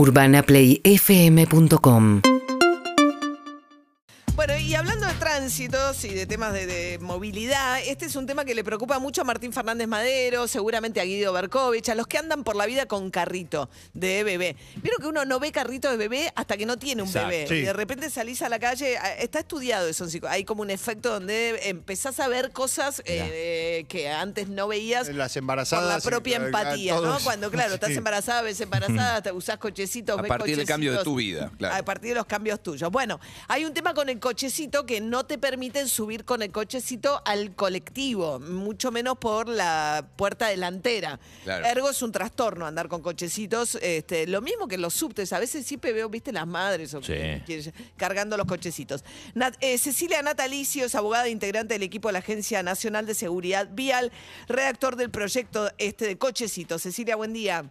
UrbanaPlayFM.com Bueno, y hablando de tránsitos y de temas de, de movilidad, este es un tema que le preocupa mucho a Martín Fernández Madero, seguramente a Guido Berkovich, a los que andan por la vida con carrito de bebé. Vieron que uno no ve carrito de bebé hasta que no tiene un Exacto. bebé. Sí. Y de repente salís a la calle, está estudiado eso, hay como un efecto donde empezás a ver cosas eh, que antes no veías Las por embarazadas. la propia empatía, ¿no? Cuando, claro, estás Sí. embarazada, ves embarazada, te usás cochecitos, A ves partir del cambio de tu vida, claro. A partir de los cambios tuyos. Bueno, hay un tema con el cochecito que no te permiten subir con el cochecito al colectivo, mucho menos por la puerta delantera. Claro. Ergo es un trastorno andar con cochecitos. Este, lo mismo que los subtes. A veces siempre veo, viste, las madres o Sí. que- cargando los cochecitos. Nat- eh, Cecilia Natalicio es abogada e integrante del equipo de la Agencia Nacional de Seguridad Vial, redactor del proyecto este de cochecitos. Cecilia, buen día.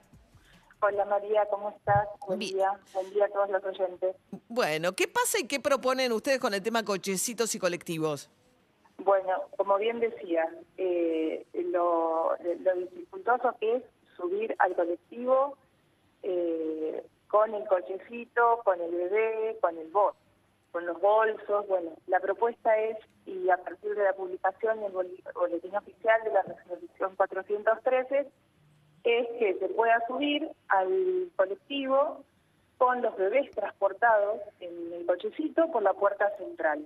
Hola María, ¿cómo estás? Buen Bien. día, buen día a todos los oyentes. Bueno, ¿qué pasa y qué proponen ustedes con el tema cochecitos y colectivos? Bueno, como bien decía, eh, lo, lo dificultoso que es subir al colectivo eh, con el cochecito, con el bebé, con el bol, con los bolsos. Bueno, la propuesta es, y a partir de la publicación en el boletín oficial de la resolución 413, es que se pueda subir al colectivo con los bebés transportados en el cochecito por la puerta central.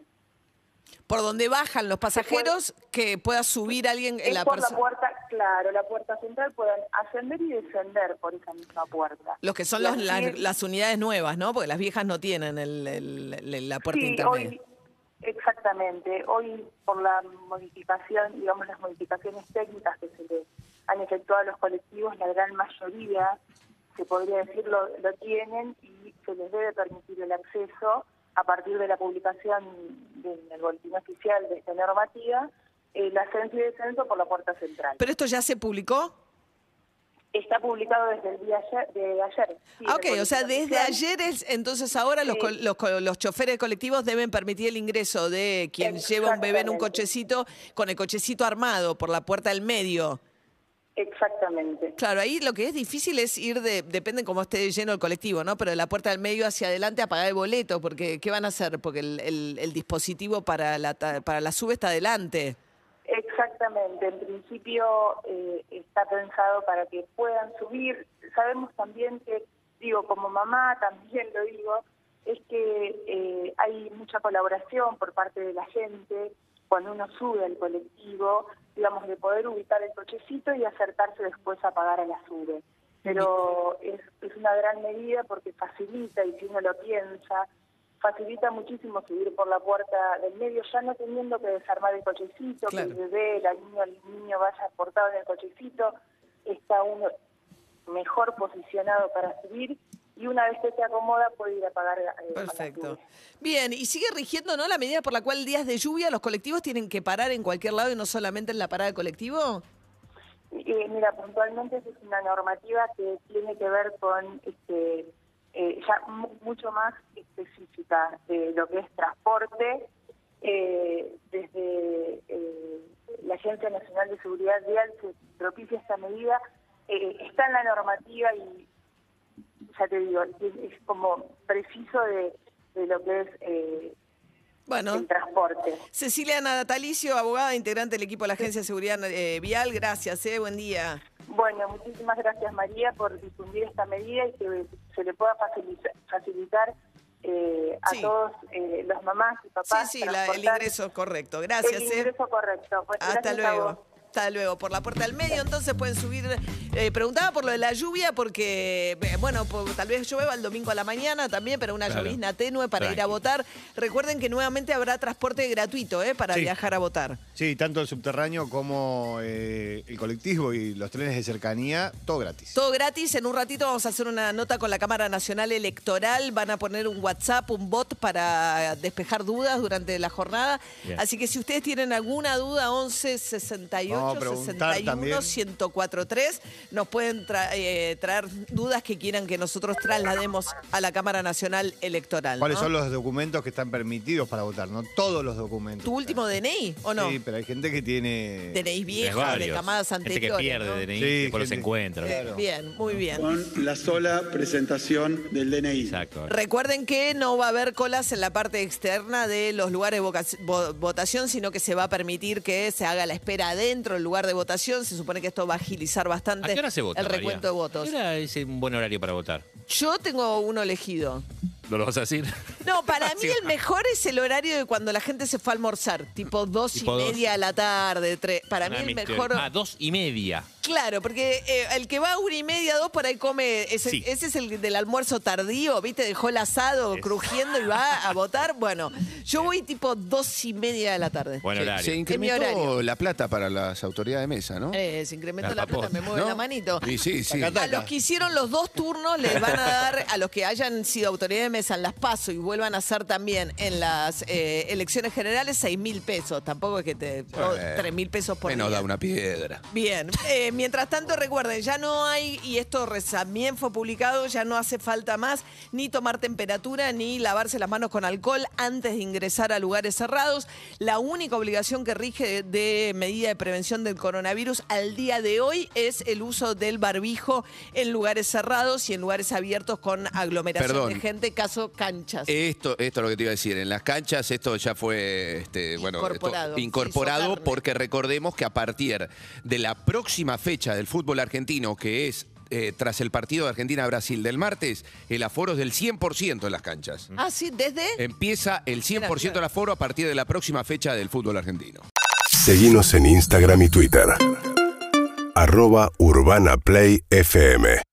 Por donde bajan los pasajeros, que pueda subir alguien en la por la puerta, claro, la puerta central puedan ascender y descender por esa misma puerta. Los que son los- las, es- las unidades nuevas, ¿no? Porque las viejas no tienen el- el- el- la puerta sí, intermedia. hoy, exactamente. Hoy, por la modificación, digamos, las modificaciones técnicas que se le han efectuado los colectivos, la gran mayoría, se podría decir, lo, lo tienen y se les debe permitir el acceso a partir de la publicación del el boletín oficial de esta normativa, el ascenso y descenso por la puerta central. ¿Pero esto ya se publicó? Está publicado desde el día ayer, de ayer. sí, Ah, ok, o sea, desde oficial. ayer es, entonces ahora los, Sí. los, co- los choferes colectivos deben permitir el ingreso de quien lleva un bebé en un cochecito con el cochecito armado por la puerta del medio. Exactamente. Claro, ahí lo que es difícil es ir de, depende cómo esté lleno el colectivo, ¿no? Pero de la puerta del medio hacia adelante a pagar el boleto, porque ¿qué van a hacer? Porque el, el- el dispositivo para la, para la sube está adelante. Exactamente, en principio eh, está pensado para que puedan subir. Sabemos también que, digo, como mamá también lo digo, es que eh, hay mucha colaboración por parte de la gente cuando uno sube al colectivo, digamos, de poder ubicar el cochecito y acercarse después a pagar a la sube. Pero es, es una gran medida porque facilita, y si uno lo piensa, facilita muchísimo subir por la puerta del medio, ya no teniendo que desarmar el cochecito, Claro. que el bebé, la niña, el niño vaya portado en el cochecito, está uno mejor posicionado para subir y una vez que se acomoda puede ir a pagar. eh, la Perfecto. Bien, y sigue rigiendo, ¿no? La medida por la cual días de lluvia los colectivos tienen que parar en cualquier lado y no solamente en la parada del colectivo. Eh, mira, puntualmente esa es una normativa que tiene que ver con este, eh, ya mu- mucho más específica de lo que es transporte. eh, desde eh, la Agencia Nacional de Seguridad Vial se propicia esta medida. eh, está en la normativa y ya te digo, es, es como preciso de, de lo que es eh, Bueno, el transporte. Cecilia Natalicio, abogada integrante del equipo de la Agencia de Seguridad eh, Vial, gracias, eh, buen día. Bueno, muchísimas gracias María por difundir esta medida y que se le pueda facilita- facilitar eh, a Sí. todos eh, los mamás y papás. Sí, sí, la- el ingreso correcto, gracias. El eh. ingreso correcto. Pues Hasta luego. Hasta luego. Por la puerta del medio, entonces pueden subir. eh, preguntaba por lo de la lluvia, porque, eh, bueno, tal vez llueva el domingo a la mañana también, pero una Claro. llovizna tenue para ir a votar. Recuerden que nuevamente habrá transporte gratuito eh, para Sí. viajar a votar. Sí, tanto el subterráneo como eh, colectivo y los trenes de cercanía, todo gratis. Todo gratis. En un ratito vamos a hacer una nota con la Cámara Nacional Electoral. Van a poner un WhatsApp, un bot para despejar dudas durante la jornada. Bien. Así que si ustedes tienen alguna duda, 11 68 No, preguntar 61 también. 1043 Nos pueden tra- eh, traer dudas que quieran que nosotros traslademos a la Cámara Nacional Electoral. ¿Cuáles ¿no? son los documentos que están permitidos para votar? No todos los documentos. ¿Tu último DNI o no? Sí, pero hay gente que tiene. DNI vieja, de varios. Gente anteriores. que pierde ¿no? DNI, que después los Claro. Bien, muy bien. con la sola presentación del DNI. Exacto. Recuerden que no va a haber colas en la parte externa de los lugares de votación, sino que se va a permitir que se haga la espera adentro del lugar de votación. Se supone que esto va a agilizar bastante ¿A qué hora se vota? el María? recuento de votos. ¿A qué hora es un buen horario para votar? Yo tengo uno elegido. ¿No lo vas a decir? No, para mí Sí. el mejor es el horario de cuando la gente se fue a almorzar, tipo dos Tipo y dos. media de la tarde, tres. Para mí el mejor. teorías. Ah, dos y media. Claro, porque eh, el que va a una y media, dos, por ahí come. Ese, Sí. ese es el del almuerzo tardío, ¿viste? Dejó el asado Es. crujiendo y va a votar. Bueno, yo voy tipo dos y media de la tarde. Buen Se- horario. Se horario. incrementó la plata para las autoridades de mesa, ¿no? Eh, se incrementa La la plata, me mueve ¿No? la manito. Sí, sí, A los que hicieron los dos turnos les van a dar, a los que hayan sido autoridad de mesa en las PASO y vuelvan a ser también en las eh, elecciones generales, seis mil pesos. Tampoco es que te... Bueno, tres mil pesos por Menos día. da una piedra. Bien, eh, mientras tanto recuerden, ya no hay, y esto también fue publicado, ya no hace falta más ni tomar temperatura ni lavarse las manos con alcohol antes de ingresar a lugares cerrados. La única obligación que rige de, de medida de prevención del coronavirus al día de hoy es el uso del barbijo en lugares cerrados y en lugares abiertos con aglomeración Perdón. de gente, caso canchas. Esto, esto es lo que te iba a decir. En las canchas esto ya fue este, bueno, Incorporado, porque recordemos que a partir de la próxima fecha del fútbol argentino, que es eh, tras el partido de Argentina-Brasil del martes, el aforo es del 100% en las canchas. ah, sí, desde... Empieza el 100% Mira, del aforo a partir de la próxima fecha del fútbol argentino. Seguimos en Instagram y Twitter. Arroba Urbana Play FM.